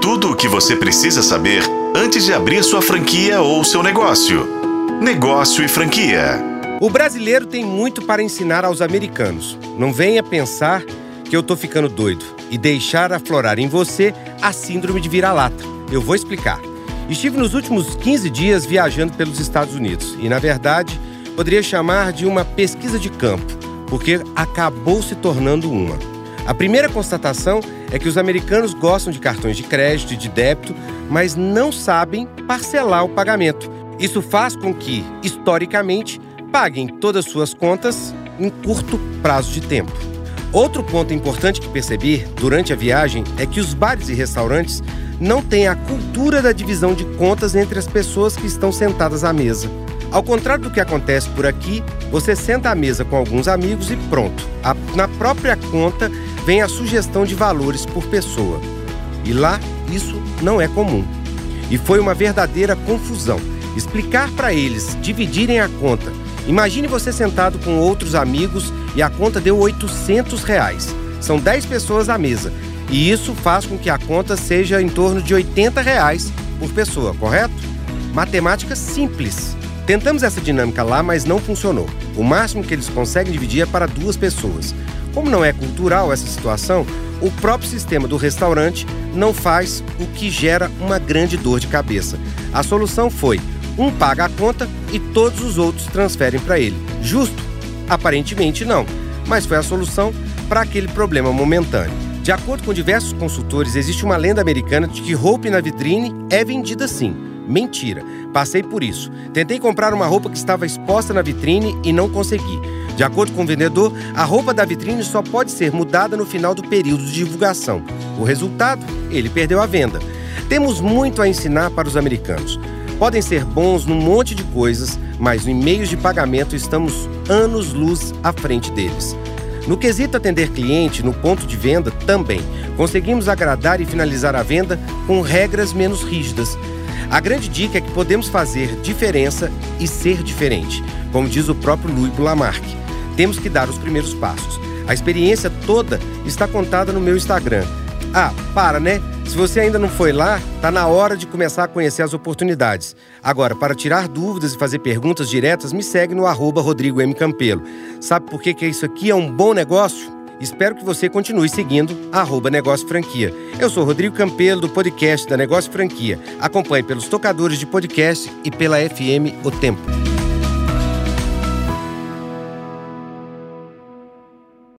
Tudo o que você precisa saber antes de abrir sua franquia ou seu negócio. Negócio e franquia. O brasileiro tem muito para ensinar aos americanos. Não venha pensar que eu tô ficando doido e deixar aflorar em você a síndrome de vira-lata. Eu vou explicar. Estive nos últimos 15 dias viajando pelos Estados Unidos e, na verdade, poderia chamar de uma pesquisa de campo, porque acabou se tornando uma. A primeira constatação é que os americanos gostam de cartões de crédito e de débito, mas não sabem parcelar o pagamento. Isso faz com que, historicamente, paguem todas suas contas em curto prazo de tempo. Outro ponto importante que percebi durante a viagem é que os bares e restaurantes não têm a cultura da divisão de contas entre as pessoas que estão sentadas à mesa. Ao contrário do que acontece por aqui, você senta à mesa com alguns amigos e pronto. A, na própria conta vem a sugestão de valores por pessoa. E lá, isso não é comum. E foi uma verdadeira confusão. Explicar para eles dividirem a conta. Imagine você sentado com outros amigos e a conta deu 800 reais. São 10 pessoas à mesa. E isso faz com que a conta seja em torno de 80 reais por pessoa, correto? Matemática simples. Tentamos essa dinâmica lá, mas não funcionou. O máximo que eles conseguem dividir é para duas pessoas. Como não é cultural essa situação, o próprio sistema do restaurante não faz o que gera uma grande dor de cabeça. A solução foi: um paga a conta e todos os outros transferem para ele. Justo? Aparentemente não, mas foi a solução para aquele problema momentâneo. De acordo com diversos consultores, existe uma lenda americana de que roupa na vitrine é vendida sim. Mentira. Passei por isso. Tentei comprar uma roupa que estava exposta na vitrine e não consegui. De acordo com o vendedor, a roupa da vitrine só pode ser mudada no final do período de divulgação. O resultado? Ele perdeu a venda. Temos muito a ensinar para os americanos. Podem ser bons num monte de coisas, mas em meios de pagamento estamos anos-luz à frente deles. No quesito atender cliente no ponto de venda, também. Conseguimos agradar e finalizar a venda com regras menos rígidas. A grande dica é que podemos fazer diferença e ser diferente, como diz o próprio Louis Lamarck. Temos que dar os primeiros passos. A experiência toda está contada no meu Instagram. Ah, para, né? Se você ainda não foi lá, tá na hora de começar a conhecer as oportunidades. Agora, para tirar dúvidas e fazer perguntas diretas, me segue no arroba Rodrigo M. Campelo. Sabe por que, que isso aqui é um bom negócio? Espero que você continue seguindo arroba Negócio Franquia. Eu sou Rodrigo Campelo, do podcast da Negócio Franquia. Acompanhe pelos tocadores de podcast e pela FM O Tempo.